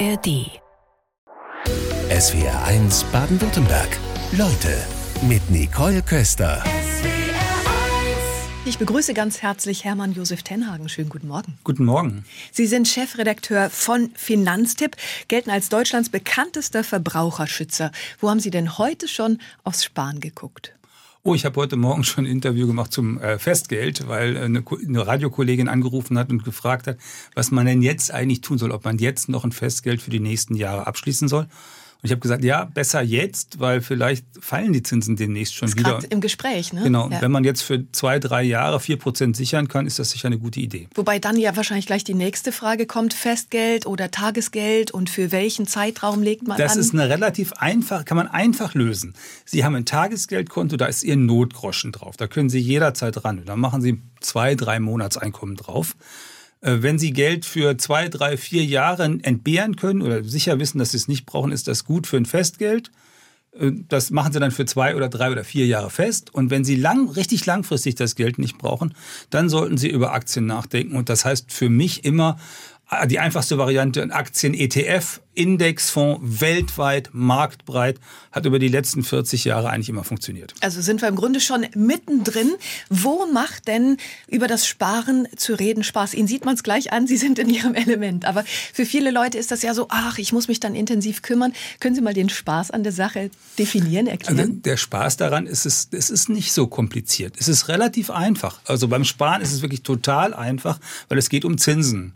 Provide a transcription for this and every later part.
ARD. SWR 1 Baden-Württemberg. Leute mit Nicole Köster. Ich begrüße ganz herzlich Hermann Josef Tenhagen. Schönen guten Morgen. Guten Morgen. Sie sind Chefredakteur von Finanztipp, gelten als Deutschlands bekanntester Verbraucherschützer. Wo haben Sie denn heute schon aufs Sparen geguckt? Oh, ich habe heute Morgen schon ein Interview gemacht zum äh, Festgeld, weil eine, eine Radiokollegin angerufen hat und gefragt hat, was man denn jetzt eigentlich tun soll, ob man jetzt noch ein Festgeld für die nächsten Jahre abschließen soll. Und ich habe gesagt, ja, besser jetzt, weil vielleicht fallen die Zinsen demnächst schon ist wieder. Im Gespräch, ne? Genau. Ja. Wenn man jetzt für zwei, drei Jahre vier Prozent sichern kann, ist das sicher eine gute Idee. Wobei dann ja wahrscheinlich gleich die nächste Frage kommt: Festgeld oder Tagesgeld und für welchen Zeitraum legt man Das an? ist eine relativ einfach, kann man einfach lösen. Sie haben ein Tagesgeldkonto, da ist Ihr Notgroschen drauf. Da können Sie jederzeit ran. Da machen Sie zwei, drei Monatseinkommen drauf. Äh, Wenn Sie Geld für zwei, drei, vier Jahre entbehren können oder sicher wissen, dass Sie es nicht brauchen, ist das gut für ein Festgeld. Äh, Das machen Sie dann für zwei oder drei oder vier Jahre fest. Und wenn Sie lang, richtig langfristig das Geld nicht brauchen, dann sollten Sie über Aktien nachdenken. Und das heißt für mich immer die einfachste Variante, ein Aktien-ETF, Indexfonds, weltweit, marktbreit, hat über die letzten 40 Jahre eigentlich immer funktioniert. Also sind wir im Grunde schon mittendrin. Wo macht denn über das Sparen zu reden Spaß? Ihnen sieht man es gleich an, Sie sind in Ihrem Element. Aber für viele Leute ist das ja so, ach, ich muss mich dann intensiv kümmern. Können Sie mal den Spaß an der Sache definieren, erklären? Also der Spaß daran ist es, es ist nicht so kompliziert. Es ist relativ einfach. Also beim Sparen ist es wirklich total einfach, weil es geht um Zinsen.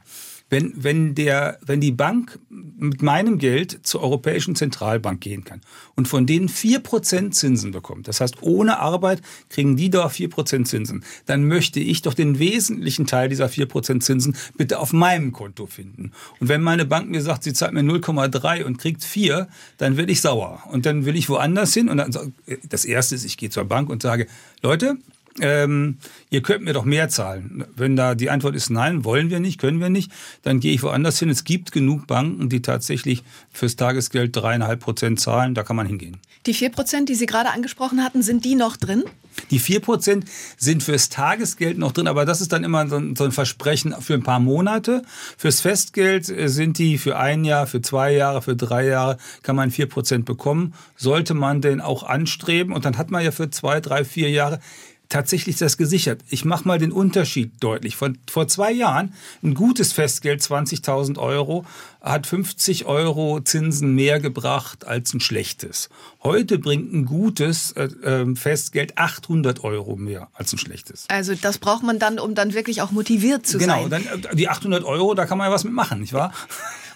Wenn, wenn, der, wenn die Bank mit meinem Geld zur Europäischen Zentralbank gehen kann und von denen 4% Zinsen bekommt, das heißt ohne Arbeit kriegen die da 4% Zinsen, dann möchte ich doch den wesentlichen Teil dieser 4% Zinsen bitte auf meinem Konto finden. Und wenn meine Bank mir sagt, sie zahlt mir 0,3 und kriegt 4, dann werde ich sauer. Und dann will ich woanders hin. Und dann, das Erste ist, ich gehe zur Bank und sage, Leute, ähm, ihr könnt mir doch mehr zahlen. Wenn da die Antwort ist nein, wollen wir nicht, können wir nicht, dann gehe ich woanders hin. Es gibt genug Banken, die tatsächlich fürs Tagesgeld dreieinhalb Prozent zahlen. Da kann man hingehen. Die 4%, die Sie gerade angesprochen hatten, sind die noch drin? Die 4% sind fürs Tagesgeld noch drin, aber das ist dann immer so ein, Versprechen für ein paar Monate. Fürs Festgeld äh, sind die für ein Jahr, für zwei Jahre, für drei Jahre kann man 4% bekommen. Sollte man denn auch anstreben und dann hat man ja für zwei, drei, vier Jahre tatsächlich das gesichert. Ich mache mal den Unterschied deutlich. Von, vor zwei Jahren ein gutes Festgeld, 20.000 Euro, hat 50 Euro Zinsen mehr gebracht als ein schlechtes. Heute bringt ein gutes äh, ähm, Festgeld 800 Euro mehr als ein schlechtes. Also das braucht man dann, um dann wirklich auch motiviert zu Genau, sein. dann äh, die 800 Euro, da kann man ja was mitmachen, nicht wahr?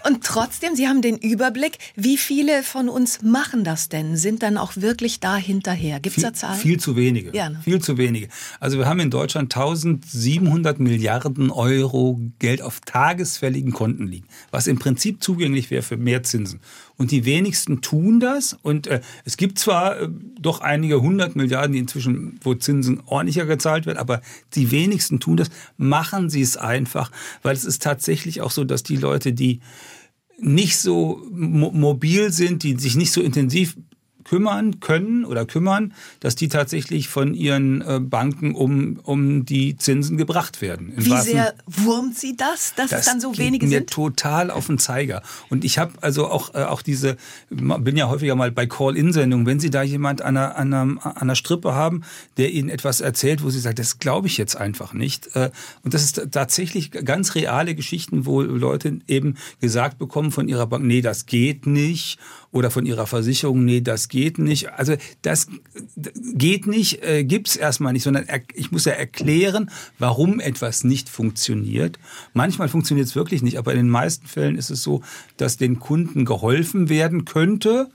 Und trotzdem, Sie haben den Überblick, wie viele von uns machen das denn? Sind dann auch wirklich da hinterher? Gibt es da Zahlen? viel zu wenige. Ja, ne? Viel zu wenige. Also wir haben in Deutschland 1700 Milliarden Euro Geld auf tagesfälligen Konten liegen, was im Prinzip zugänglich wäre für mehr Zinsen. Und die wenigsten tun das. Und äh, es gibt zwar äh, doch einige hundert Milliarden, die inzwischen, wo Zinsen ordentlicher gezahlt werden, aber die wenigsten tun das. Machen sie es einfach, weil es ist tatsächlich auch so, dass die Leute, die nicht so mo mobil sind, die sich nicht so intensiv kümmern können oder kümmern, dass die tatsächlich von ihren äh, Banken um, um die Zinsen gebracht werden. Im Wie wahrsten- sehr wurmt Sie das, dass es dann so geht wenige mir sind? total auf den Zeiger. Und ich habe also auch, äh, auch diese, bin ja häufiger mal bei Call-In-Sendungen, wenn Sie da jemand an einer, an, einer, an einer Strippe haben, der Ihnen etwas erzählt, wo Sie sagen, das glaube ich jetzt einfach nicht. Äh, Und das ist tatsächlich ganz reale Geschichten, wo Leute eben gesagt bekommen von ihrer Bank, nee, das geht nicht. Oder von ihrer Versicherung, nee, das geht nicht. Also das geht nicht, äh, gibt's erstmal nicht, sondern er, ich muss ja erklären, warum etwas nicht funktioniert. Manchmal funktioniert es wirklich nicht, aber in den meisten Fällen ist es so, dass den Kunden geholfen werden könnte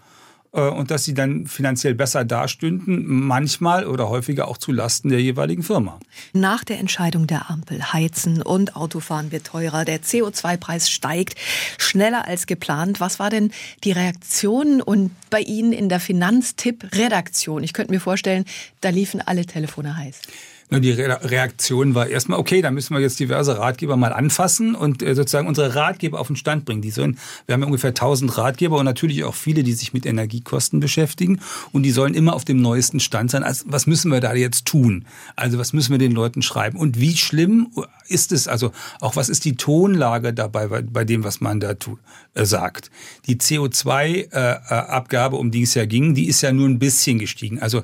und dass sie dann finanziell besser dastünden, manchmal oder häufiger auch zu Lasten der jeweiligen Firma. Nach der Entscheidung der Ampel, Heizen und Autofahren wird teurer, der CO2-Preis steigt schneller als geplant. Was war denn die Reaktion und bei Ihnen in der Finanztipp-Redaktion? Ich könnte mir vorstellen, da liefen alle Telefone heiß. Nur die Reaktion war erstmal, okay, dann müssen wir jetzt diverse Ratgeber mal anfassen und äh, sozusagen unsere Ratgeber auf den Stand bringen. Die sollen, wir haben ja ungefähr 1000 Ratgeber und natürlich auch viele, die sich mit Energiekosten beschäftigen und die sollen immer auf dem neuesten Stand sein. Also was müssen wir da jetzt tun? Also was müssen wir den Leuten schreiben? Und wie schlimm ist es, also auch was ist die Tonlage dabei bei, dem, was man da tu, äh, sagt? Die CO2-Abgabe, äh, um die es ja ging, die ist ja nur ein bisschen gestiegen. Also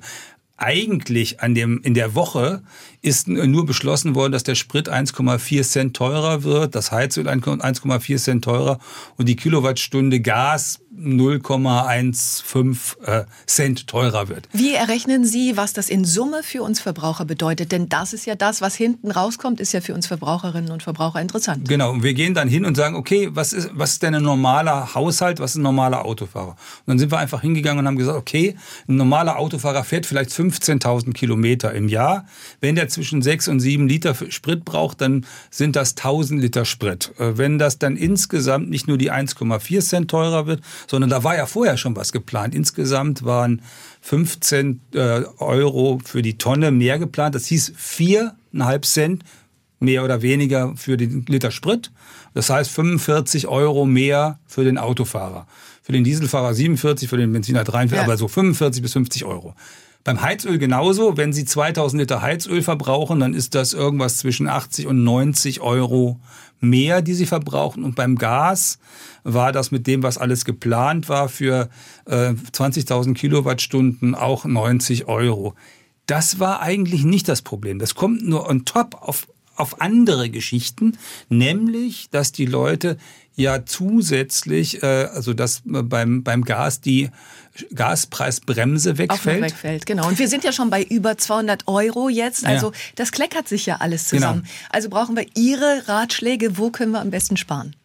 eigentlich an dem, in der Woche ist nur beschlossen worden, dass der Sprit 1,4 Cent teurer wird, das Heizöl 1,4 Cent teurer und die Kilowattstunde Gas 0,15 äh, Cent teurer wird. Wie errechnen Sie, was das in Summe für uns Verbraucher bedeutet? Denn das ist ja das, was hinten rauskommt, ist ja für uns Verbraucherinnen und Verbraucher interessant. Genau, und wir gehen dann hin und sagen, okay, was ist, was ist denn ein normaler Haushalt, was ist ein normaler Autofahrer? Und dann sind wir einfach hingegangen und haben gesagt, okay, ein normaler Autofahrer fährt vielleicht 15.000 Kilometer im Jahr. Wenn der zwischen 6 und 7 Liter Sprit braucht, dann sind das 1000 Liter Sprit. Äh, wenn das dann insgesamt nicht nur die 1,4 Cent teurer wird, sondern da war ja vorher schon was geplant. Insgesamt waren 15 äh, Euro für die Tonne mehr geplant. Das hieß 4,5 Cent mehr oder weniger für den Liter Sprit. Das heißt 45 Euro mehr für den Autofahrer. Für den Dieselfahrer 47, für den Benziner 43, ja. aber so 45 bis 50 Euro. Beim Heizöl genauso. Wenn Sie 2000 Liter Heizöl verbrauchen, dann ist das irgendwas zwischen 80 und 90 Euro mehr, die Sie verbrauchen. Und beim Gas war das mit dem, was alles geplant war, für äh, 20.000 Kilowattstunden auch 90 Euro. Das war eigentlich nicht das Problem. Das kommt nur on top auf, auf andere Geschichten, nämlich, dass die Leute ja zusätzlich, äh, also dass beim, beim Gas die Gaspreisbremse wegfällt. Auch wegfällt, genau. Und wir sind ja schon bei über 200 Euro jetzt. Also ja. das kleckert sich ja alles zusammen. Genau. Also brauchen wir Ihre Ratschläge, wo können wir am besten sparen?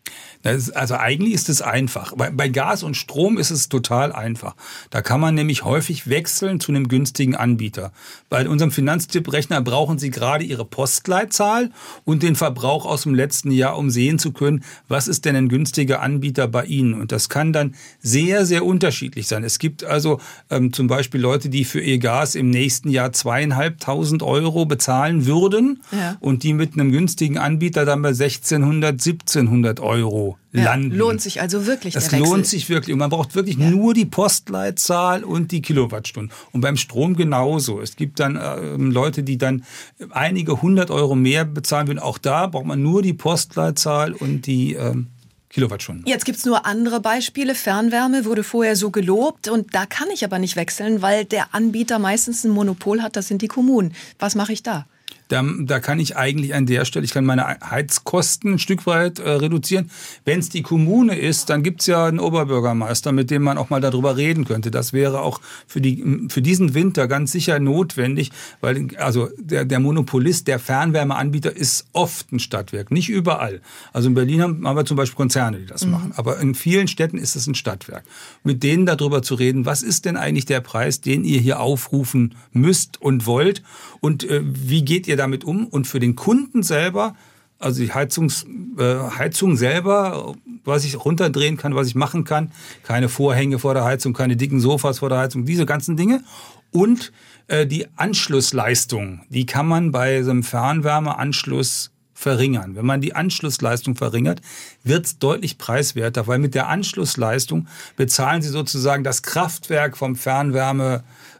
Also eigentlich ist es einfach. Bei, bei, Gas und Strom ist es total einfach. Da kann man nämlich häufig wechseln zu einem günstigen Anbieter. Bei unserem Finanztipprechner brauchen Sie gerade Ihre Postleitzahl und den Verbrauch aus dem letzten Jahr, um sehen zu können, was ist denn ein günstiger Anbieter bei Ihnen. Und das kann dann sehr, sehr unterschiedlich sein. Es gibt also ähm, zum Beispiel Leute, die für ihr Gas im nächsten Jahr zweieinhalbtausend Euro bezahlen würden ja. und die mit einem günstigen Anbieter dann bei 1600, 1700 Euro Euro landen. Ja, lohnt sich also wirklich. Das lohnt sich wirklich. Und man braucht wirklich ja. nur die Postleitzahl und die Kilowattstunden. Und beim Strom genauso. Es gibt dann äh, Leute, die dann einige hundert Euro mehr bezahlen würden. Auch da braucht man nur die Postleitzahl und die ähm, Kilowattstunden. Jetzt gibt es nur andere Beispiele. Fernwärme wurde vorher so gelobt und da kann ich aber nicht wechseln, weil der Anbieter meistens ein Monopol hat, das sind die Kommunen. Was mache ich da? Da, da kann ich eigentlich an der Stelle, ich kann meine Heizkosten ein Stück weit äh, reduzieren. Wenn es die Kommune ist, dann gibt's ja einen Oberbürgermeister, mit dem man auch mal darüber reden könnte. Das wäre auch für, die, für diesen Winter ganz sicher notwendig, weil also der, der Monopolist, der Fernwärmeanbieter ist oft ein Stadtwerk, nicht überall. Also in Berlin haben, haben wir zum Beispiel Konzerne, die das mhm. machen. Aber in vielen Städten ist es ein Stadtwerk. Mit denen darüber zu reden, was ist denn eigentlich der Preis, den ihr hier aufrufen müsst und wollt und äh, wie geht ihr damit um? Und für den Kunden selber, also die Heizungs, äh, Heizung selber, was ich runterdrehen kann, was ich machen kann, keine Vorhänge vor der Heizung, keine dicken Sofas vor der Heizung, diese ganzen Dinge. Und äh, die Anschlussleistung, die kann man bei so einem Fernwärmeanschluss verringern. Wenn man die Anschlussleistung verringert, wird es deutlich preiswerter, weil mit der Anschlussleistung bezahlen Sie sozusagen das Kraftwerk vom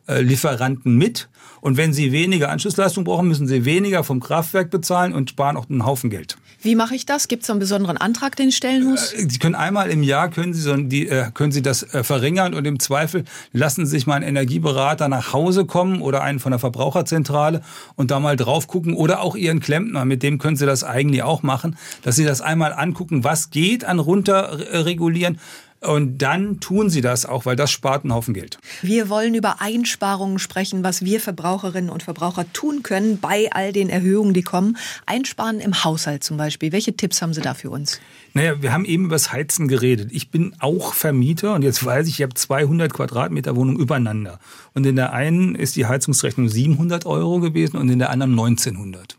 Fernwärmelieferanten mit und wenn Sie weniger Anschlussleistung brauchen, müssen Sie weniger vom Kraftwerk bezahlen und sparen auch einen Haufen Geld. Wie mache ich das? Gibt es einen besonderen Antrag, den ich stellen muss? Äh, Sie können einmal im Jahr können Sie, so, die, äh, können Sie das äh, verringern und im Zweifel lassen Sie sich mal einen Energieberater nach Hause kommen oder einen von der Verbraucherzentrale und da mal drauf gucken oder auch Ihren Klempner, mit dem können Sie das eigentlich auch machen, dass Sie das einmal angucken, was geht an runterregulieren und dann tun sie das auch, weil das spart einen Haufen Geld. Wir wollen über Einsparungen sprechen, was wir Verbraucherinnen und Verbraucher tun können bei all den Erhöhungen, die kommen. Einsparen im Haushalt zum Beispiel. Welche Tipps haben Sie da für uns? Naja, wir haben eben über das Heizen geredet. Ich bin auch Vermieter und jetzt weiß ich, ich habe 200 Quadratmeter Wohnung übereinander. Und in der einen ist die Heizungsrechnung 700 Euro gewesen und in der anderen 1900.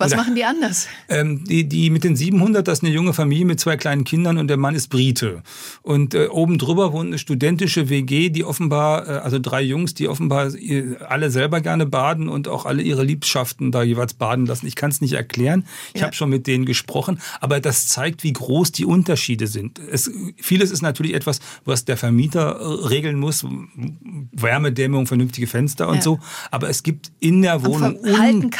Was machen die anders? Ähm, die, die mit den 700, das ist eine junge Familie mit zwei kleinen Kindern und der Mann ist Brite. Und äh, oben drüber wohnt eine studentische WG, die offenbar, äh, also drei Jungs, die offenbar äh, alle selber gerne baden und auch alle ihre Liebschaften da jeweils baden lassen. Ich kann es nicht erklären. Ich ja. habe schon mit denen gesprochen, aber das zeigt, wie groß die Unterschiede sind. Es, vieles ist natürlich etwas, was der Vermieter äh, regeln muss, Wärmedämmung, vernünftige Fenster und ja. so. Aber es gibt in der Wohnung un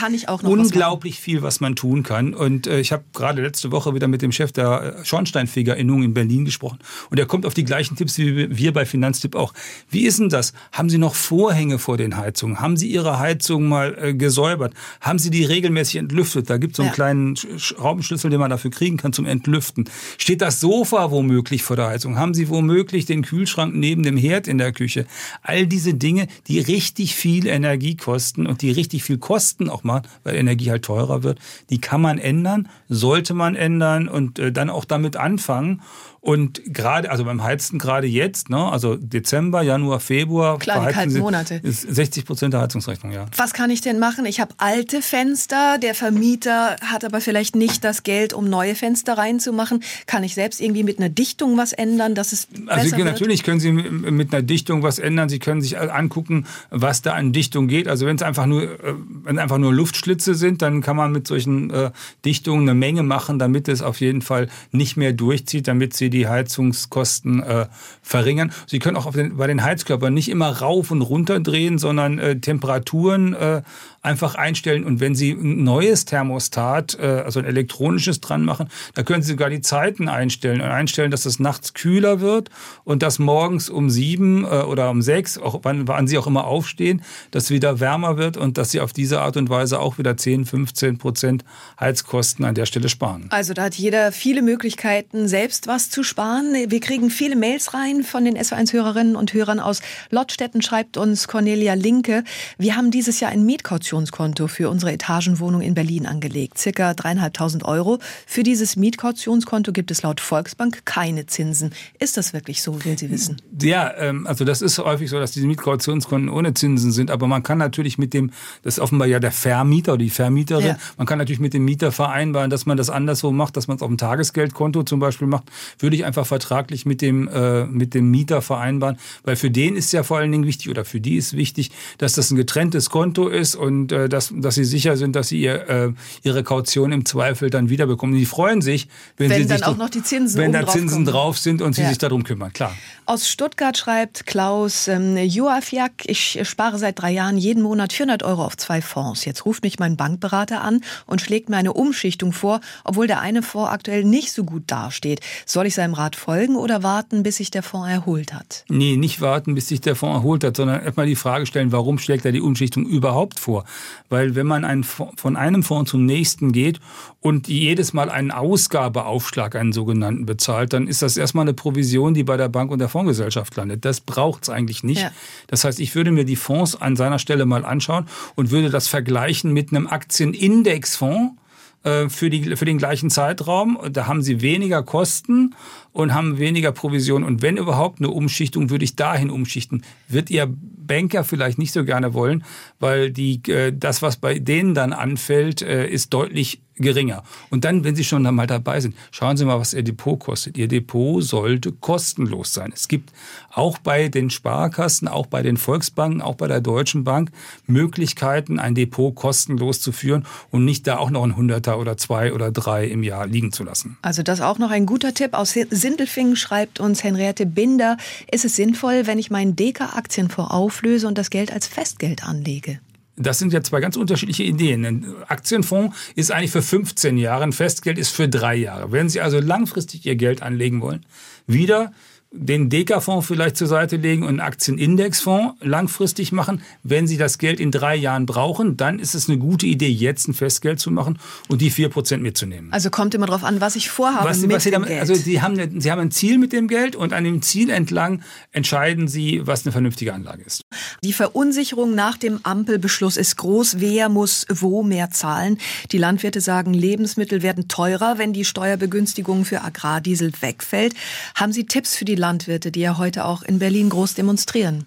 unglaublich viel viel, was man tun kann. Und äh, ich habe gerade letzte Woche wieder mit dem Chef der äh, Schornsteinfegerinnung in Berlin gesprochen. Und er kommt auf die gleichen Tipps wie wir bei Finanztipp auch. Wie ist denn das? Haben Sie noch Vorhänge vor den Heizungen? Haben Sie Ihre Heizung mal äh, gesäubert? Haben Sie die regelmäßig entlüftet? Da gibt es so einen ja. kleinen Schraubenschlüssel, den man dafür kriegen kann zum Entlüften. Steht das Sofa womöglich vor der Heizung? Haben Sie womöglich den Kühlschrank neben dem Herd in der Küche? All diese Dinge, die richtig viel Energie kosten und die richtig viel kosten auch mal, weil Energie halt teurer wird, die kann man ändern, sollte man ändern und äh, dann auch damit anfangen. Und gerade, also beim Heizen gerade jetzt, ne, also Dezember, Januar, Februar, Klar, die kalten Monate. Ist 60 Prozent der Heizungsrechnung, ja. Was kann ich denn machen? Ich habe alte Fenster, der Vermieter hat aber vielleicht nicht das Geld, um neue Fenster reinzumachen. Kann ich selbst irgendwie mit einer Dichtung was ändern, dass es Also besser natürlich können Sie mit einer Dichtung was ändern. Sie können sich angucken, was da an Dichtung geht. Also wenn es einfach nur, äh, wenn einfach nur Luftschlitze sind, dann kann man mit solchen äh, Dichtungen eine Menge machen, damit es auf jeden Fall nicht mehr durchzieht, damit Sie die Heizungskosten äh, verringern. Sie können auch den, bei den Heizkörpern nicht immer rauf und runter drehen, sondern äh, Temperaturen äh, einfach einstellen. Und wenn Sie ein neues Thermostat, äh, also ein elektronisches dran machen, da können Sie sogar die Zeiten einstellen und einstellen, dass es nachts kühler wird und dass morgens um sieben äh, oder um sechs, auch wann, wann Sie auch immer aufstehen, dass wieder wärmer wird und dass Sie auf diese Art und Weise auch wieder 10, 15 Prozent Heizkosten an der Stelle sparen. Also da hat jeder viele Möglichkeiten, selbst was zu sparen. Wir kriegen viele Mails rein von den SO1-Hörerinnen und Hörern aus Lottstetten, schreibt uns Cornelia Linke. Wir haben dieses Jahr ein Mietkaution Mietkautionskonto für unsere Etagenwohnung in Berlin angelegt. Circa dreieinhalbtausend Euro. Für dieses Mietkautionskonto gibt es laut Volksbank keine Zinsen. Ist das wirklich so, will Sie wissen? Ja, ähm, also das ist häufig so, dass diese Mietkautionskonten ohne Zinsen sind. Aber man kann natürlich mit dem, das ist offenbar ja der Vermieter oder die Vermieterin, ja. man kann natürlich mit dem Mieter vereinbaren, dass man das anderswo macht, dass man es auf dem Tagesgeldkonto zum Beispiel macht. Würde ich einfach vertraglich mit dem, äh, mit dem Mieter vereinbaren. Weil für den ist ja vor allen Dingen wichtig oder für die ist wichtig, dass das ein getrenntes Konto ist und und äh, dass, dass sie sicher sind, dass sie ihr, äh, ihre Kaution im Zweifel dann wiederbekommen. Die freuen sich, wenn, wenn sie dann sich auch noch die Zinsen wenn da Zinsen drauf sind und sie ja. sich darum kümmern, klar. Aus Stuttgart schreibt Klaus ähm, Joafiak, ich spare seit drei Jahren jeden Monat 400 Euro auf zwei Fonds. Jetzt ruft mich mein Bankberater an und schlägt mir eine Umschichtung vor, obwohl der eine Fonds aktuell nicht so gut dasteht. Soll ich seinem Rat folgen oder warten, bis sich der Fonds erholt hat? Nee, nicht warten, bis sich der Fonds erholt hat, sondern erstmal die Frage stellen, warum schlägt er die Umschichtung überhaupt vor? Weil wenn man ein, von einem Fonds zum nächsten geht und jedes Mal einen Ausgabeaufschlag, einen sogenannten, bezahlt, dann ist das erstmal eine Provision, die bei der Bank und der Fondsgesellschaft landet. Das braucht es eigentlich nicht. Ja. Das heißt, ich würde mir die Fonds an seiner Stelle mal anschauen und würde das vergleichen mit einem Aktienindexfonds äh, für, die, für den gleichen Zeitraum. Da haben sie weniger Kosten und haben weniger Provision. Und wenn überhaupt eine Umschichtung, würde ich dahin umschichten. Wird Ihr Banker vielleicht nicht so gerne wollen, weil die, äh, das, was bei denen dann anfällt, äh, ist deutlich geringer. Und dann, wenn Sie schon mal dabei sind, schauen Sie mal, was Ihr Depot kostet. Ihr Depot sollte kostenlos sein. Es gibt auch bei den Sparkassen, auch bei den Volksbanken, auch bei der Deutschen Bank Möglichkeiten, ein Depot kostenlos zu führen und nicht da auch noch ein Hunderter oder zwei oder drei im Jahr liegen zu lassen. Also das auch noch ein guter Tipp. Aus Sindelfingen schreibt uns Henriette Binder, ist es sinnvoll, wenn ich meinen Deka-Aktienfonds auflöse und das Geld als Festgeld anlege? Das sind ja zwei ganz unterschiedliche Ideen. Ein Aktienfonds ist eigentlich für 15 Jahre, ein Festgeld ist für drei Jahre. Wenn Sie also langfristig Ihr Geld anlegen wollen, wieder den Deka-Fonds vielleicht zur Seite legen und einen Aktienindexfonds langfristig machen. Wenn Sie das Geld in drei Jahren brauchen, dann ist es eine gute Idee, jetzt ein Festgeld zu machen und die vier Prozent mitzunehmen. Also kommt immer darauf an, was ich vorhabe was, mit was Sie dem Geld. Also Sie haben, Sie haben ein Ziel mit dem Geld und an dem Ziel entlang entscheiden Sie, was eine vernünftige Anlage ist. Die Verunsicherung nach dem Ampelbeschluss ist groß. Wer muss wo mehr zahlen? Die Landwirte sagen, Lebensmittel werden teurer, wenn die Steuerbegünstigung für Agrardiesel wegfällt. Haben Sie Tipps für die Landwirte, die ja heute auch in Berlin groß demonstrieren?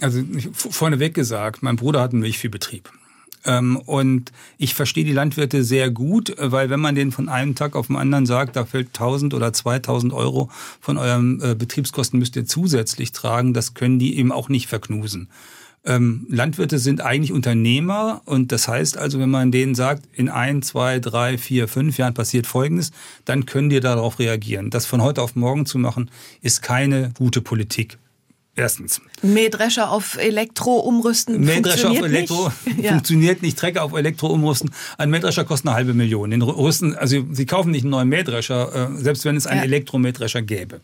Also vorneweg gesagt, mein Bruder hat einen Milchviehbetrieb. Ähm, und ich verstehe die Landwirte sehr gut, weil wenn man denen von einem Tag auf den anderen sagt, da fällt 1000 oder 2000 Euro von eurem äh, Betriebskosten müsst ihr zusätzlich tragen, das können die eben auch nicht verknusen. Ähm, Landwirte sind eigentlich Unternehmer und das heißt also, wenn man denen sagt, in ein, zwei, drei, vier, fünf Jahren passiert Folgendes, dann können die darauf reagieren. Das von heute auf morgen zu machen, ist keine gute Politik. Erstens. Mähdrescher auf Elektro umrüsten Mähdrescher auf Elektro nicht. funktioniert nicht. Trecker auf Elektro umrüsten. Ein Mähdrescher kostet eine halbe Million. Den rüsten, also Sie kaufen nicht einen neuen Mähdrescher, äh, selbst wenn es einen ja. Elektromähdrescher gäbe.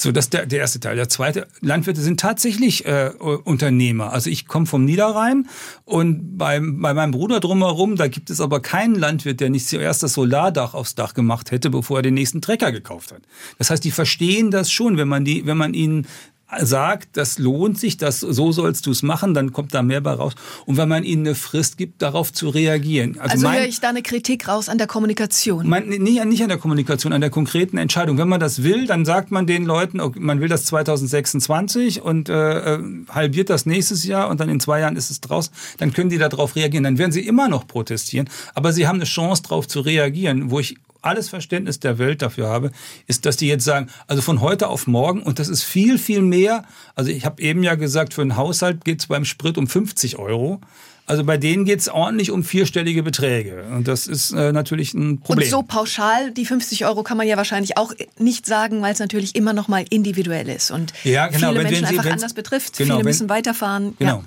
So, das ist der, der erste Teil. Der zweite, Landwirte sind tatsächlich äh, Unternehmer. Also ich komme vom Niederrhein und bei, bei meinem Bruder drumherum, da gibt es aber keinen Landwirt, der nicht zuerst das Solardach aufs Dach gemacht hätte, bevor er den nächsten Trecker gekauft hat. Das heißt, die verstehen das schon, wenn man die, wenn man ihnen sagt, das lohnt sich, das, so sollst du es machen, dann kommt da mehr bei raus. Und wenn man ihnen eine Frist gibt, darauf zu reagieren. Also, also höre ich da eine Kritik raus an der Kommunikation? Mein, nicht, nicht an der Kommunikation, an der konkreten Entscheidung. Wenn man das will, dann sagt man den Leuten, okay, man will das 2026 und äh, äh, halbiert das nächstes Jahr und dann in zwei Jahren ist es draus. Dann können die darauf reagieren. Dann werden sie immer noch protestieren, aber sie haben eine Chance, darauf zu reagieren, wo ich alles Verständnis der Welt dafür habe, ist, dass die jetzt sagen, also von heute auf morgen, und das ist viel, viel mehr. Also ich habe eben ja gesagt, für einen Haushalt geht es beim Sprit um 50 Euro. Also bei denen geht es ordentlich um vierstellige Beträge. Und das ist äh, natürlich ein Problem. Und so pauschal, die 50 Euro kann man ja wahrscheinlich auch nicht sagen, weil es natürlich immer noch mal individuell ist. Und ja, genau, viele wenn, Menschen wenn Sie, einfach anders betrifft. Genau, viele müssen weiterfahren. Genau. Ja.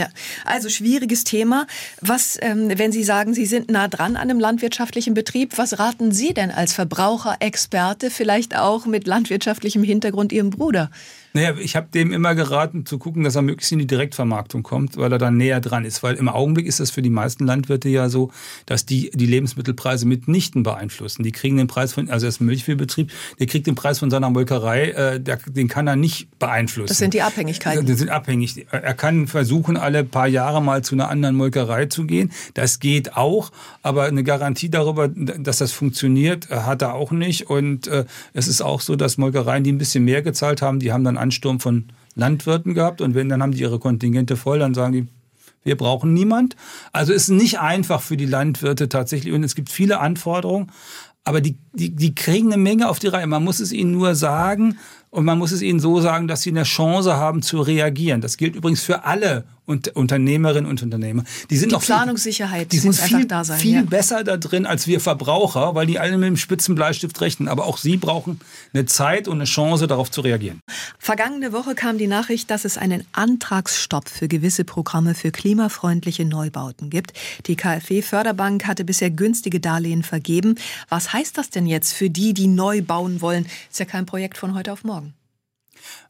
Ja, also schwieriges Thema. Was, ähm, wenn Sie sagen, Sie sind nah dran an einem landwirtschaftlichen Betrieb, was raten Sie denn als Verbraucherexperte, vielleicht auch mit landwirtschaftlichem Hintergrund Ihrem Bruder? Naja, ich habe dem immer geraten, zu gucken, dass er möglichst in die Direktvermarktung kommt, weil er dann näher dran ist. Weil im Augenblick ist das für die meisten Landwirte ja so, dass die die Lebensmittelpreise mitnichten beeinflussen. Die kriegen den Preis von, also das Milchviehbetrieb, der kriegt den Preis von seiner Molkerei, äh, der, den kann er nicht beeinflussen. Das sind die Abhängigkeiten. Das sind abhängig. Er kann versuchen, alle paar Jahre mal zu einer anderen Molkerei zu gehen. Das geht auch, aber eine Garantie darüber, dass das funktioniert, hat er auch nicht. Und äh, es ist auch so, dass Molkereien, die ein bisschen mehr gezahlt haben, die haben dann Ansturm von Landwirten gehabt und wenn, dann haben die ihre Kontingente voll, dann sagen die, wir brauchen niemand. Also ist nicht einfach für die Landwirte tatsächlich und es gibt viele Anforderungen, aber die, die, die kriegen eine Menge auf die Reihe. Man muss es ihnen nur sagen und man muss es ihnen so sagen, dass sie eine Chance haben zu reagieren. Das gilt übrigens für alle Unternehmerinnen und Unternehmer. Die sind die noch Planungssicherheit, die sind viel, da sein, viel ja. besser da drin als wir Verbraucher, weil die alle mit dem Spitzenbleistift rechnen. Aber auch sie brauchen eine Zeit und eine Chance, darauf zu reagieren. Vergangene Woche kam die Nachricht, dass es einen Antragsstopp für gewisse Programme für klimafreundliche Neubauten gibt. Die KfW Förderbank hatte bisher günstige Darlehen vergeben. Was heißt das denn jetzt für die, die neu bauen wollen? Ist ja kein Projekt von heute auf morgen.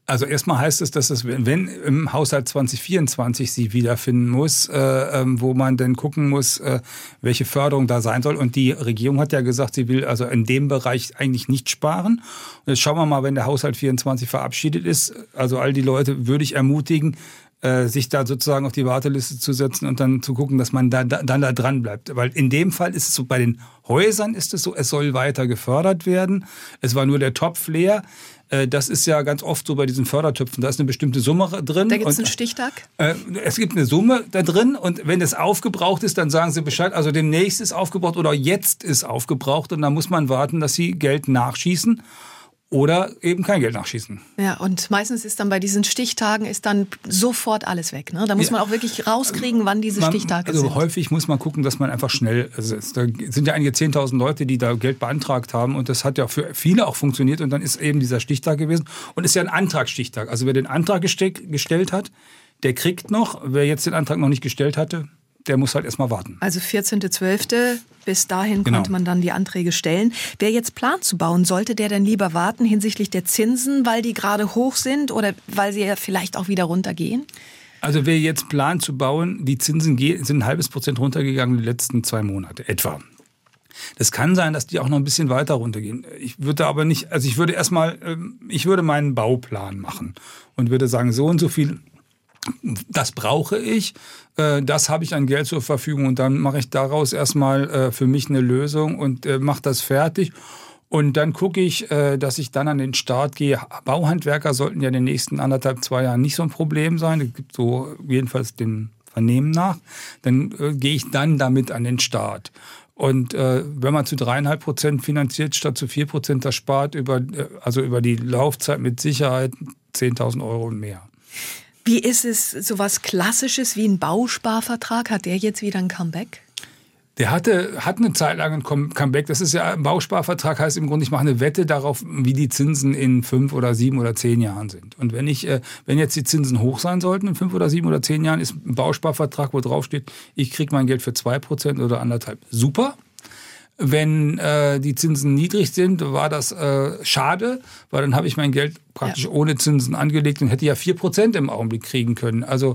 Also erstmal heißt es, dass es, wenn im Haushalt 2024 sie wiederfinden muss, äh, ähm, wo man dann gucken muss, äh, welche Förderung da sein soll. Und die Regierung hat ja gesagt, sie will also in dem Bereich eigentlich nicht sparen. Und jetzt schauen wir mal, wenn der Haushalt 24 verabschiedet ist. Also all die Leute würde ich ermutigen, äh, sich da sozusagen auf die Warteliste zu setzen und dann zu gucken, dass man da, da, dann da dran bleibt. Weil in dem Fall ist es so, bei den Häusern ist es so, es soll weiter gefördert werden. Es war nur der Topf leer. Äh, das ist ja ganz oft so bei diesen Fördertöpfen. Da ist eine bestimmte Summe drin. Da gibt es einen Stichtag? Äh, es gibt eine Summe da drin und wenn es aufgebraucht ist, dann sagen sie Bescheid. Also demnächst ist aufgebraucht oder jetzt ist aufgebraucht und dann muss man warten, dass sie Geld nachschießen oder eben kein Geld nachschießen. Ja, und meistens ist dann bei diesen Stichtagen ist dann sofort alles weg. Ne? Da muss ja. man auch wirklich rauskriegen, wann diese man, Stichtage also sind. Also häufig muss man gucken, dass man einfach schnell, also es, da sind ja einige 10.000 Leute, die da Geld beantragt haben und das hat ja für viele auch funktioniert und dann ist eben dieser Stichtag gewesen und ist ja ein Antragsstichtag. Also wer den Antrag gestellt hat, der kriegt noch, wer jetzt den Antrag noch nicht gestellt hatte, der muss halt erstmal warten. Also 14.12. bis dahin genau. konnte man dann die Anträge stellen. Wer jetzt plant zu bauen, sollte der denn lieber warten hinsichtlich der Zinsen, weil die gerade hoch sind oder weil sie ja vielleicht auch wieder runtergehen? Also wer jetzt plant zu bauen, die Zinsen sind ein halbes Prozent runtergegangen die letzten zwei Monate etwa. Das kann sein, dass die auch noch ein bisschen weiter runtergehen. Ich würde aber nicht, also ich würde erstmal, ähm, ich würde meinen Bauplan machen und würde sagen, so und so viel das brauche ich, äh, das habe ich an Geld zur Verfügung und dann mache ich daraus erstmal äh, für mich eine Lösung und äh, mache das fertig. Und dann gucke ich, dass ich dann an den Start gehe. Bauhandwerker sollten ja in den nächsten anderthalb, zwei Jahren nicht so ein Problem sein. Es gibt so jedenfalls den Vernehmen nach, dann gehe ich dann damit an den Start. Und äh, wenn man zu dreieinhalb Prozent finanziert statt zu vier Prozent, das spart über, also über die Laufzeit mit Sicherheit 10.000 Euro und mehr. Wie ist es, so was Klassisches wie ein Bausparvertrag? Hat der jetzt wieder ein Comeback? Der hatte, hat eine Zeit lang ein Comeback. Das ist ja ein Bausparvertrag, heißt im Grunde, ich mache eine Wette darauf, wie die Zinsen in fünf oder sieben oder zehn Jahren sind. Und wenn ich, äh, wenn jetzt die Zinsen hoch sein sollten in fünf oder sieben oder zehn Jahren, ist ein Bausparvertrag, wo drauf steht, ich kriege mein Geld für zwei Prozent oder anderthalb. Super. Wenn äh, die Zinsen niedrig sind, war das äh, schade, weil dann habe ich mein Geld praktisch ja. ohne Zinsen angelegt und hätte ja vier Prozent im Augenblick kriegen können. Also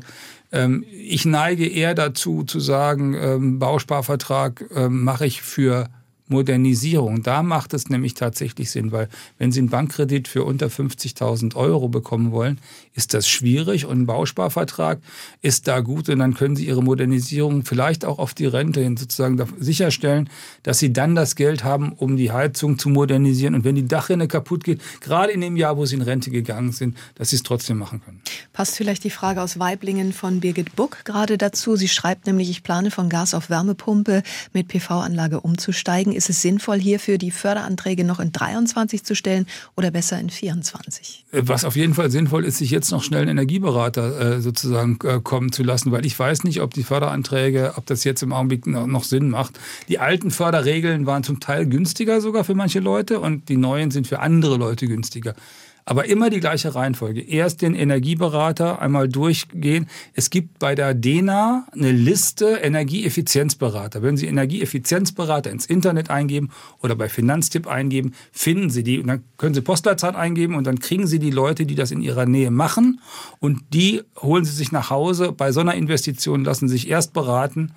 ähm, ich neige eher dazu zu sagen, ähm, Bausparvertrag ähm, mache ich für Modernisierung. Da macht es nämlich tatsächlich Sinn, weil wenn Sie einen Bankkredit für unter 50.000 Euro bekommen wollen, ist das schwierig und ein Bausparvertrag ist da gut und dann können Sie Ihre Modernisierung vielleicht auch auf die Rente hin sozusagen sicherstellen, dass Sie dann das Geld haben, um die Heizung zu modernisieren und wenn die Dachrinne kaputt geht, gerade in dem Jahr, wo Sie in Rente gegangen sind, dass Sie es trotzdem machen können. Passt vielleicht die Frage aus Weiblingen von Birgit Buck gerade dazu. Sie schreibt nämlich, ich plane von Gas auf Wärmepumpe mit PV-Anlage umzusteigen. Ist es sinnvoll, hierfür die Förderanträge noch in 23 zu stellen oder besser in 24? Was auf jeden Fall sinnvoll ist, sich jetzt noch schnell einen Energieberater äh, sozusagen äh, kommen zu lassen, weil ich weiß nicht, ob die Förderanträge, ob das jetzt im Augenblick noch Sinn macht. Die alten Förderregeln waren zum Teil günstiger sogar für manche Leute und die neuen sind für andere Leute günstiger. Aber immer die gleiche Reihenfolge. Erst den Energieberater einmal durchgehen. Es gibt bei der DENA eine Liste Energieeffizienzberater. Wenn Sie Energieeffizienzberater ins Internet eingeben oder bei Finanztipp eingeben, finden Sie die. Und dann können Sie Postleitzahl eingeben und dann kriegen Sie die Leute, die das in Ihrer Nähe machen. Und die holen Sie sich nach Hause. Bei so einer Investition lassen Sie sich erst beraten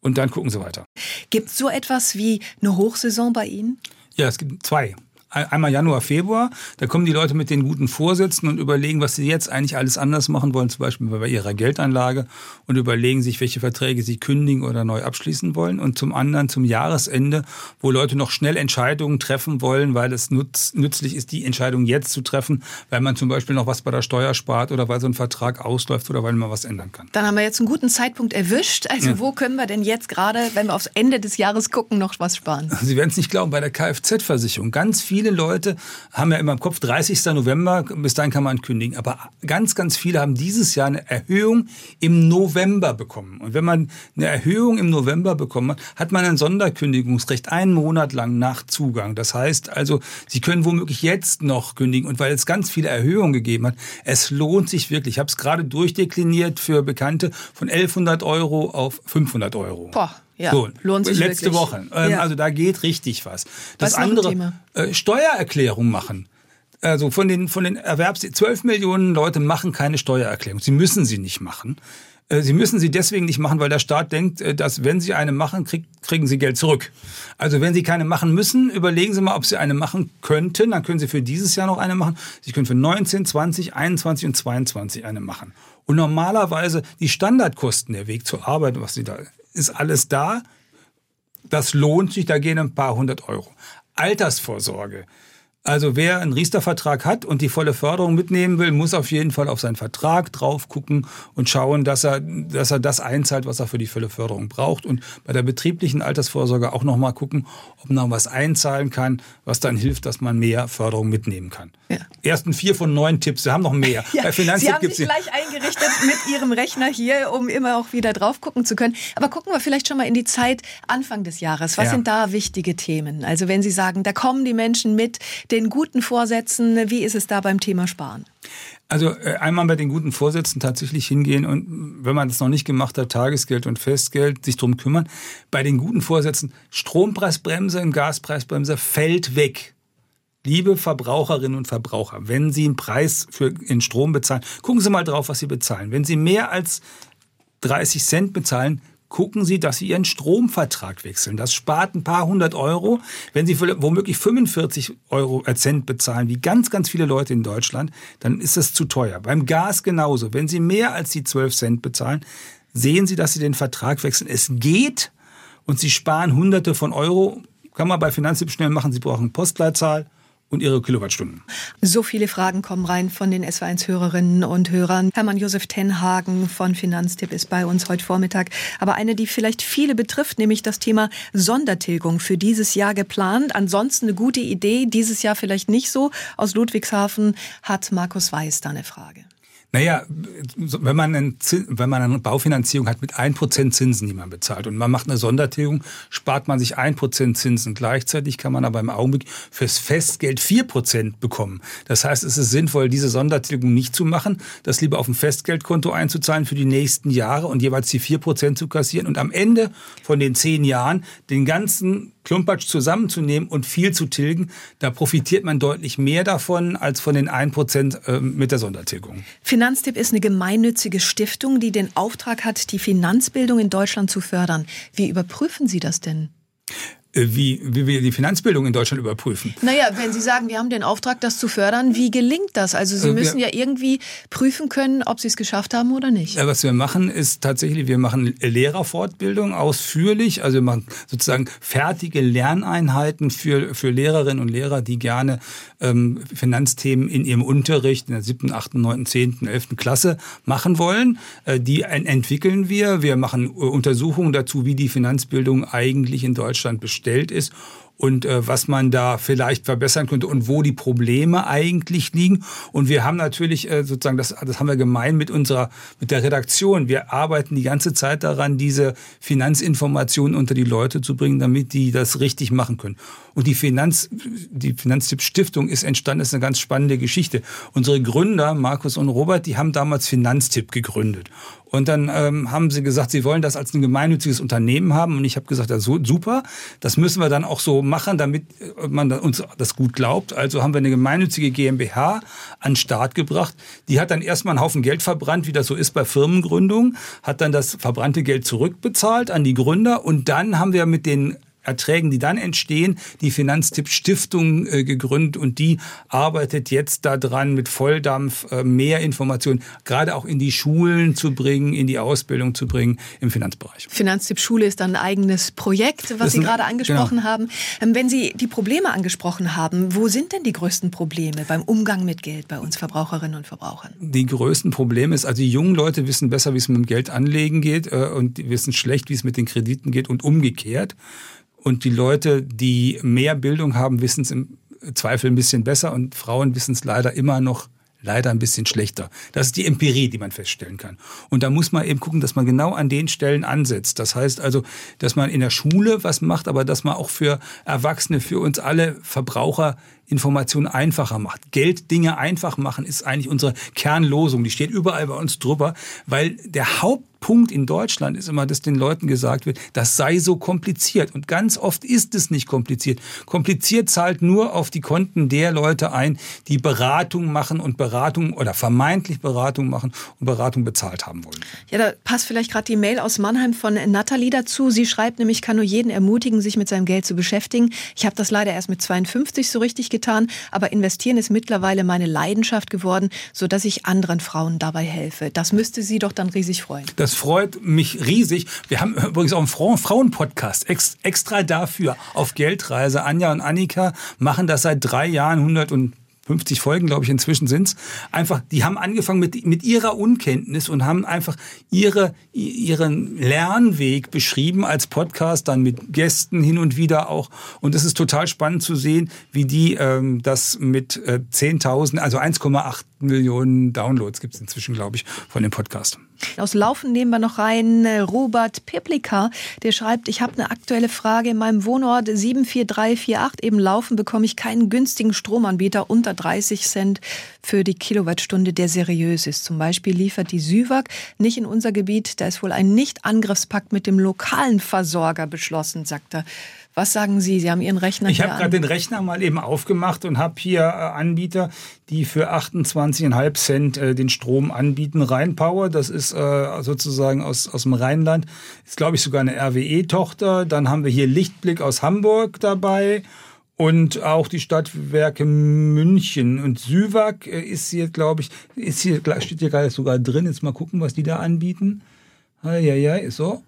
und dann gucken Sie weiter. Gibt es so etwas wie eine Hochsaison bei Ihnen? Ja, es gibt zwei einmal Januar, Februar. Da kommen die Leute mit den guten Vorsätzen und überlegen, was sie jetzt eigentlich alles anders machen wollen, zum Beispiel bei ihrer Geldanlage und überlegen sich, welche Verträge sie kündigen oder neu abschließen wollen. Und zum anderen zum Jahresende, wo Leute noch schnell Entscheidungen treffen wollen, weil es nutz, nützlich ist, die Entscheidung jetzt zu treffen, weil man zum Beispiel noch was bei der Steuer spart oder weil so ein Vertrag ausläuft oder weil man was ändern kann. Dann haben wir jetzt einen guten Zeitpunkt erwischt. Also ja. wo können wir denn jetzt gerade, wenn wir aufs Ende des Jahres gucken, noch was sparen? Sie werden es nicht glauben, bei der Kfz-Versicherung. Ganz viele viele Leute haben ja immer im Kopf 30. November, bis dahin kann man kündigen. Aber ganz, ganz viele haben dieses Jahr eine Erhöhung im November bekommen. Und wenn man eine Erhöhung im November bekommen hat, hat man ein Sonderkündigungsrecht einen Monat lang nach Zugang. Das heißt also, Sie können womöglich jetzt noch kündigen. Und weil es ganz viele Erhöhungen gegeben hat, es lohnt sich wirklich. Ich habe es gerade durchdekliniert für Bekannte von 1100 Euro auf 500 Euro. Boah. Ja, so, lohnt sich letzte wirklich. Woche. Ähm, ja. Also da geht richtig was. Das was andere äh, Steuererklärung machen. Also von den von den Erwerbs 12 Millionen Leute machen keine Steuererklärung. Sie müssen sie nicht machen. Äh, sie müssen sie deswegen nicht machen, weil der Staat denkt, äh, dass wenn Sie eine machen, krieg, kriegen Sie Geld zurück. Also wenn Sie keine machen müssen, überlegen Sie mal, ob Sie eine machen könnten. Dann können Sie für dieses Jahr noch eine machen. Sie können für 19, 20, 21 und 22 eine machen. Und normalerweise die Standardkosten, der Weg zur Arbeit, was Sie da ist alles da. Das lohnt sich, da gehen ein paar hundert Euro. Altersvorsorge. Also wer einen Riester-Vertrag hat und die volle Förderung mitnehmen will, muss auf jeden Fall auf seinen Vertrag drauf gucken und schauen, dass er, dass er das einzahlt, was er für die volle Förderung braucht. Und bei der betrieblichen Altersvorsorge auch nochmal gucken, ob man was einzahlen kann, was dann hilft, dass man mehr Förderung mitnehmen kann. Ja. Ersten vier von neun Tipps, wir haben noch mehr. Ja, bei Sie haben sich gleich eingerichtet mit Ihrem Rechner hier, um immer auch wieder drauf gucken zu können. Aber gucken wir vielleicht schon mal in die Zeit Anfang des Jahres. Was ja. sind da wichtige Themen? Also wenn Sie sagen, da kommen die Menschen mit den guten Vorsätzen, wie ist es da beim Thema Sparen? Also äh, einmal bei den guten Vorsätzen tatsächlich hingehen und wenn man das noch nicht gemacht hat, Tagesgeld und Festgeld, sich drum kümmern. Bei den guten Vorsätzen, Strompreisbremse und Gaspreisbremse fällt weg. Liebe Verbraucherinnen und Verbraucher, wenn Sie einen Preis für den Strom bezahlen, gucken Sie mal drauf, was Sie bezahlen. Wenn Sie mehr als 30 Cent bezahlen, gucken Sie, dass Sie Ihren Stromvertrag wechseln. Das spart ein paar hundert Euro. Wenn Sie womöglich 45 Euro Cent bezahlen, wie ganz, ganz viele Leute in Deutschland, dann ist das zu teuer. Beim Gas genauso. Wenn Sie mehr als die 12 Cent bezahlen, sehen Sie, dass Sie den Vertrag wechseln. Es geht und Sie sparen Hunderte von Euro. Kann man bei Finanztipp schnell machen. Sie brauchen Postleitzahl und ihre Kilowattstunden. So viele Fragen kommen rein von den SW1-Hörerinnen und Hörern. Hermann Josef Tenhagen von Finanztipp ist bei uns heute Vormittag. Aber eine, die vielleicht viele betrifft, nämlich das Thema Sondertilgung für dieses Jahr geplant. Ansonsten eine gute Idee, dieses Jahr vielleicht nicht so. Aus Ludwigshafen hat Markus Weiß da eine Frage. Naja, wenn man, einen, wenn man eine Baufinanzierung hat mit 1% Zinsen, die man bezahlt und man macht eine Sondertilgung, spart man sich 1% Zinsen. Gleichzeitig kann man aber im Augenblick fürs Festgeld 4% bekommen. Das heißt, es ist sinnvoll, diese Sondertilgung nicht zu machen, das lieber auf ein Festgeldkonto einzuzahlen für die nächsten Jahre und jeweils die 4% zu kassieren und am Ende von den zehn Jahren den ganzen Klumpatsch zusammenzunehmen und viel zu tilgen, da profitiert man deutlich mehr davon als von den 1% ähm, mit der Sondertilgung. Finanztipp ist eine gemeinnützige Stiftung, die den Auftrag hat, die Finanzbildung in Deutschland zu fördern. Wie überprüfen Sie das denn? Äh, wie, wie wir die Finanzbildung in Deutschland überprüfen. Naja, wenn Sie sagen, wir haben den Auftrag, das zu fördern, wie gelingt das? Also Sie äh, müssen ja irgendwie prüfen können, ob Sie es geschafft haben oder nicht. Ja, was wir machen, ist tatsächlich, wir machen Lehrerfortbildung ausführlich. Also wir machen sozusagen fertige Lerneinheiten für, für Lehrerinnen und Lehrer, die gerne ähm, Finanzthemen in ihrem Unterricht in der siebten, achten, neunten, zehnten, elften Klasse machen wollen. Äh, die entwickeln wir. Wir machen Untersuchungen dazu, wie die Finanzbildung eigentlich in Deutschland besteht gestellt ist und äh, was man da vielleicht verbessern könnte und wo die Probleme eigentlich liegen. Und wir haben natürlich äh, sozusagen, das, das haben wir gemein mit unserer, mit der Redaktion. Wir arbeiten die ganze Zeit daran, diese Finanzinformationen unter die Leute zu bringen, damit die das richtig machen können. Und die Finanz, die Finanztipp Stiftung ist entstanden, das ist eine ganz spannende Geschichte. Unsere Gründer, Markus und Robert, die haben damals Finanztipp gegründet. Und dann ähm, haben sie gesagt, sie wollen das als ein gemeinnütziges Unternehmen haben. Und ich habe gesagt, ja, so, super, das müssen wir dann auch so machen, damit äh, man uns das gut glaubt. Also haben wir eine gemeinnützige GmbH an den Start gebracht. Die hat dann erstmal einen Haufen Geld verbrannt, wie das so ist bei Firmengründungen, hat dann das verbrannte Geld zurückbezahlt an die Gründer. Und dann haben wir mit den Erträgen, die dann entstehen, die Finanztipp Stiftung äh, gegründet und die arbeitet jetzt daran, mit Volldampf äh, mehr Informationen gerade auch in die Schulen zu bringen, in die Ausbildung zu bringen im Finanzbereich. Finanztipp Schule ist dann ein eigenes Projekt, was Sie gerade angesprochen genau. haben. Ähm, wenn Sie die Probleme angesprochen haben, wo sind denn die größten Probleme beim Umgang mit Geld bei uns Verbraucherinnen und Verbrauchern? Die größten Probleme ist, also die jungen Leute wissen besser, wie es mit dem Geld anlegen geht äh, und die wissen schlecht, wie es mit den Krediten geht und umgekehrt. Und die Leute, die mehr Bildung haben, wissen es im Zweifel ein bisschen besser und Frauen wissen es leider immer noch leider ein bisschen schlechter. Das ist die Empirie, die man feststellen kann. Und da muss man eben gucken, dass man genau an den Stellen ansetzt. Das heißt also, dass man in der Schule was macht, aber dass man auch für Erwachsene, für uns alle Verbraucher Informationen einfacher macht. Geld Dinge einfach machen ist eigentlich unsere Kernlosung. Die steht überall bei uns drüber, weil der Haupt Punkt in Deutschland ist immer, dass den Leuten gesagt wird, das sei so kompliziert. Und ganz oft ist es nicht kompliziert. Kompliziert zahlt nur auf die Konten der Leute ein, die Beratung machen und Beratung oder vermeintlich Beratung machen und Beratung bezahlt haben wollen. Ja, da passt vielleicht gerade die Mail aus Mannheim von Nathalie dazu. Sie schreibt nämlich, kann nur jeden ermutigen, sich mit seinem Geld zu beschäftigen. Ich habe das leider erst mit 52 so richtig getan, aber investieren ist mittlerweile meine Leidenschaft geworden, so dass ich anderen Frauen dabei helfe. Das müsste Sie doch dann riesig freuen. Das freut mich riesig. Wir haben übrigens auch einen Frauen-Podcast extra dafür auf Geldreise. Anja und Annika machen das seit drei Jahren, 100 und 50 Folgen, glaube ich, inzwischen sind's. Einfach, die haben angefangen mit, mit ihrer Unkenntnis und haben einfach ihre, ihren Lernweg beschrieben als Podcast, dann mit Gästen hin und wieder auch. Und es ist total spannend zu sehen, wie die ähm, das mit äh, 10.000, also 1,8 Millionen Downloads gibt's inzwischen, glaube ich, von dem Podcast. Aus Laufen nehmen wir noch rein äh, Robert Piplika, der schreibt, ich habe eine aktuelle Frage. In meinem Wohnort 74348 eben Laufen bekomme ich keinen günstigen Stromanbieter unter 30 Cent für die Kilowattstunde, der seriös ist. Zum Beispiel liefert die Süwag nicht in unser Gebiet. Da ist wohl ein Nicht-Angriffspakt mit dem lokalen Versorger beschlossen, sagt er. Was sagen Sie? Sie haben Ihren Rechner Ich habe gerade den Rechner mal eben aufgemacht und habe hier äh, Anbieter, die für 28,5 Cent äh, den Strom anbieten. Rheinpower, das ist äh, sozusagen aus, aus dem Rheinland, ist glaube ich sogar eine RWE-Tochter. Dann haben wir hier Lichtblick aus Hamburg dabei und auch die Stadtwerke München und Süwag ist hier, glaube ich, ist hier, steht hier gerade sogar drin. Jetzt mal gucken, was die da anbieten. Ja, ja, so.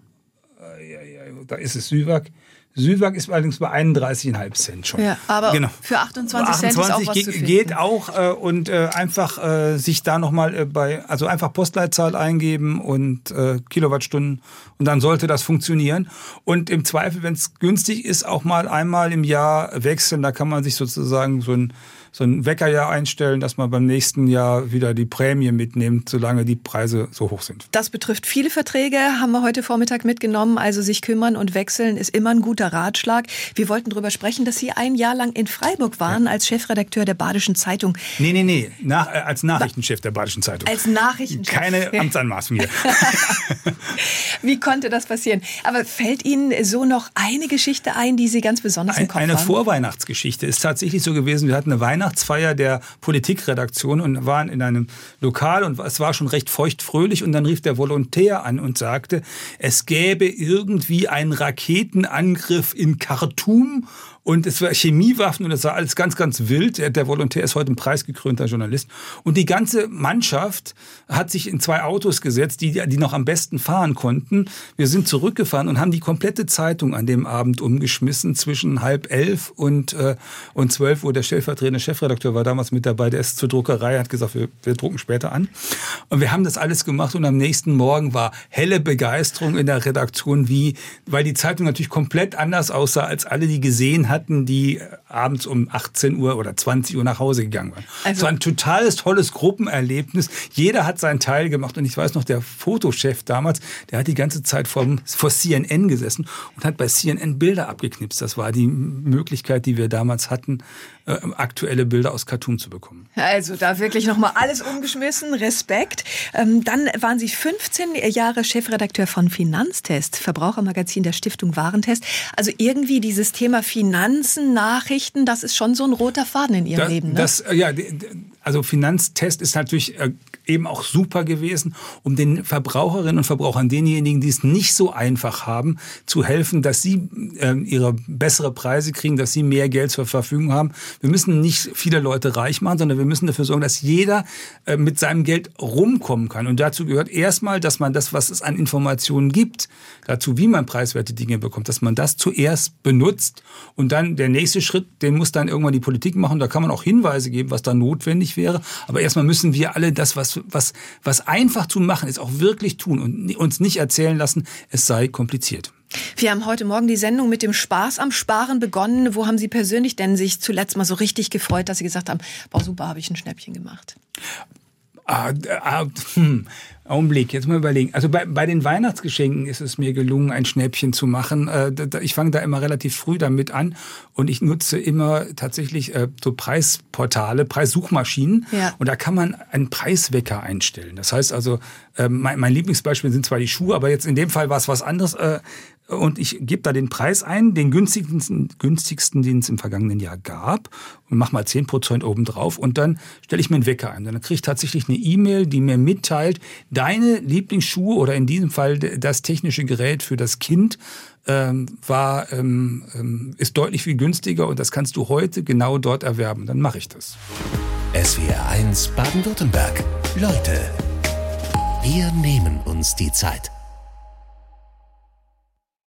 Ja, ja, da ist es Süwag. Süwag ist allerdings bei 31,5 Cent schon. Ja, aber genau. für 28, 28 Cent ist auch was geht, auch äh, und äh, einfach äh, sich da nochmal äh, bei, also einfach Postleitzahl eingeben und äh, Kilowattstunden und dann sollte das funktionieren. Und im Zweifel, wenn es günstig ist, auch mal einmal im Jahr wechseln. Da kann man sich sozusagen so ein so ein Weckerjahr einstellen, dass man beim nächsten Jahr wieder die Prämie mitnimmt, solange die Preise so hoch sind. Das betrifft viele Verträge, haben wir heute Vormittag mitgenommen. Also sich kümmern und wechseln ist immer ein guter Ratschlag. Wir wollten darüber sprechen, dass Sie ein Jahr lang in Freiburg waren ja. als Chefredakteur der Badischen Zeitung. Nee, nee, nee, Nach, äh, als Nachrichtenchef der Badischen Zeitung. Als Nachrichtenchef. Keine Amtsanmaßung hier. Wie konnte das passieren? Aber fällt Ihnen so noch eine Geschichte ein, die Sie ganz besonders im Kopf eine haben? Eine Vorweihnachtsgeschichte ist tatsächlich so gewesen. Wir hatten eine Weihnachts Weihnachtsfeier der Politikredaktion und waren in einem Lokal und es war schon recht feuchtfröhlich und dann rief der Volontär an und sagte, es gäbe irgendwie einen Raketenangriff in Khartoum und es war Chemiewaffen und es war alles ganz, ganz wild. Der Volontär ist heute ein preisgekrönter Journalist. Und die ganze Mannschaft hat sich in zwei Autos gesetzt, die, die noch am besten fahren konnten. Wir sind zurückgefahren und haben die komplette Zeitung an dem Abend umgeschmissen zwischen halb elf und, äh, und zwölf Uhr. Der stellvertretende Chefredakteur war damals mit dabei. Der ist zur Druckerei, hat gesagt, wir, wir drucken später an. Und wir haben das alles gemacht und am nächsten Morgen war helle Begeisterung in der Redaktion, wie, weil die Zeitung natürlich komplett anders aussah als alle, die gesehen hatten hatten, die abends um 18 Uhr oder 20 Uhr nach Hause gegangen waren. Also, es war ein totales tolles Gruppenerlebnis. Jeder hat seinen Teil gemacht und ich weiß noch, der Fotochef damals, der hat die ganze Zeit vor, vor CNN gesessen und hat bei CNN Bilder abgeknipst. Das war die Möglichkeit, die wir damals hatten, äh, aktuelle Bilder aus Khartoum zu bekommen. Also da wirklich nochmal alles umgeschmissen, Respekt. Ähm, dann waren Sie 15 Jahre Chefredakteur von Finanztest, Verbrauchermagazin der Stiftung Warentest. Also irgendwie dieses Thema Finanzen, Nachrichten, das ist schon so ein roter Faden in Ihrem das, Leben. Ne? Das, ja, also Finanztest ist natürlich äh, eben auch super gewesen, um den Verbraucherinnen und Verbrauchern, denjenigen, die es nicht so einfach haben, zu helfen, dass sie äh, ihre bessere Preise kriegen, dass sie mehr Geld zur Verfügung haben. Wir müssen nicht viele Leute reich machen, sondern wir müssen dafür sorgen, dass jeder äh, mit seinem Geld rumkommen kann. Und dazu gehört erstmal, dass man das, was es an Informationen gibt, dazu, wie man preiswerte Dinge bekommt, dass man das zuerst benutzt und dann der nächste Schritt, den muss dann irgendwann die Politik machen. Da kann man auch Hinweise geben, was da notwendig wäre. Aber erstmal müssen wir alle das, was was, was einfach zu machen ist, auch wirklich tun und uns nicht erzählen lassen, es sei kompliziert. Wir haben heute Morgen die Sendung mit dem Spaß am Sparen begonnen. Wo haben Sie persönlich denn sich zuletzt mal so richtig gefreut, dass Sie gesagt haben, boah, super, habe ich ein Schnäppchen gemacht? Ah, ah, hm. Augenblick, jetzt mal überlegen. Also bei, bei den Weihnachtsgeschenken ist es mir gelungen, ein Schnäppchen zu machen. Äh, ich fange da immer relativ früh damit an und ich nutze immer tatsächlich äh, so Preisportale, Preissuchmaschinen ja. und da kann man einen Preiswecker einstellen. Das heißt also, äh, mein, mein Lieblingsbeispiel sind zwar die Schuhe, aber jetzt in dem Fall war es was anderes und ich gebe da den Preis ein, den günstigsten, günstigsten, den es im vergangenen Jahr gab und mach mal 10% obendrauf und dann stelle ich mir einen Wecker ein. Dann kriege ich tatsächlich eine E-Mail, die mir mitteilt, deine Lieblingsschuhe oder in diesem Fall das technische Gerät für das Kind ähm, war, ähm, ähm, ist deutlich viel günstiger und das kannst du heute genau dort erwerben. Dann mache ich das. SWR 1 Baden-Württemberg. Leute, wir nehmen uns die Zeit.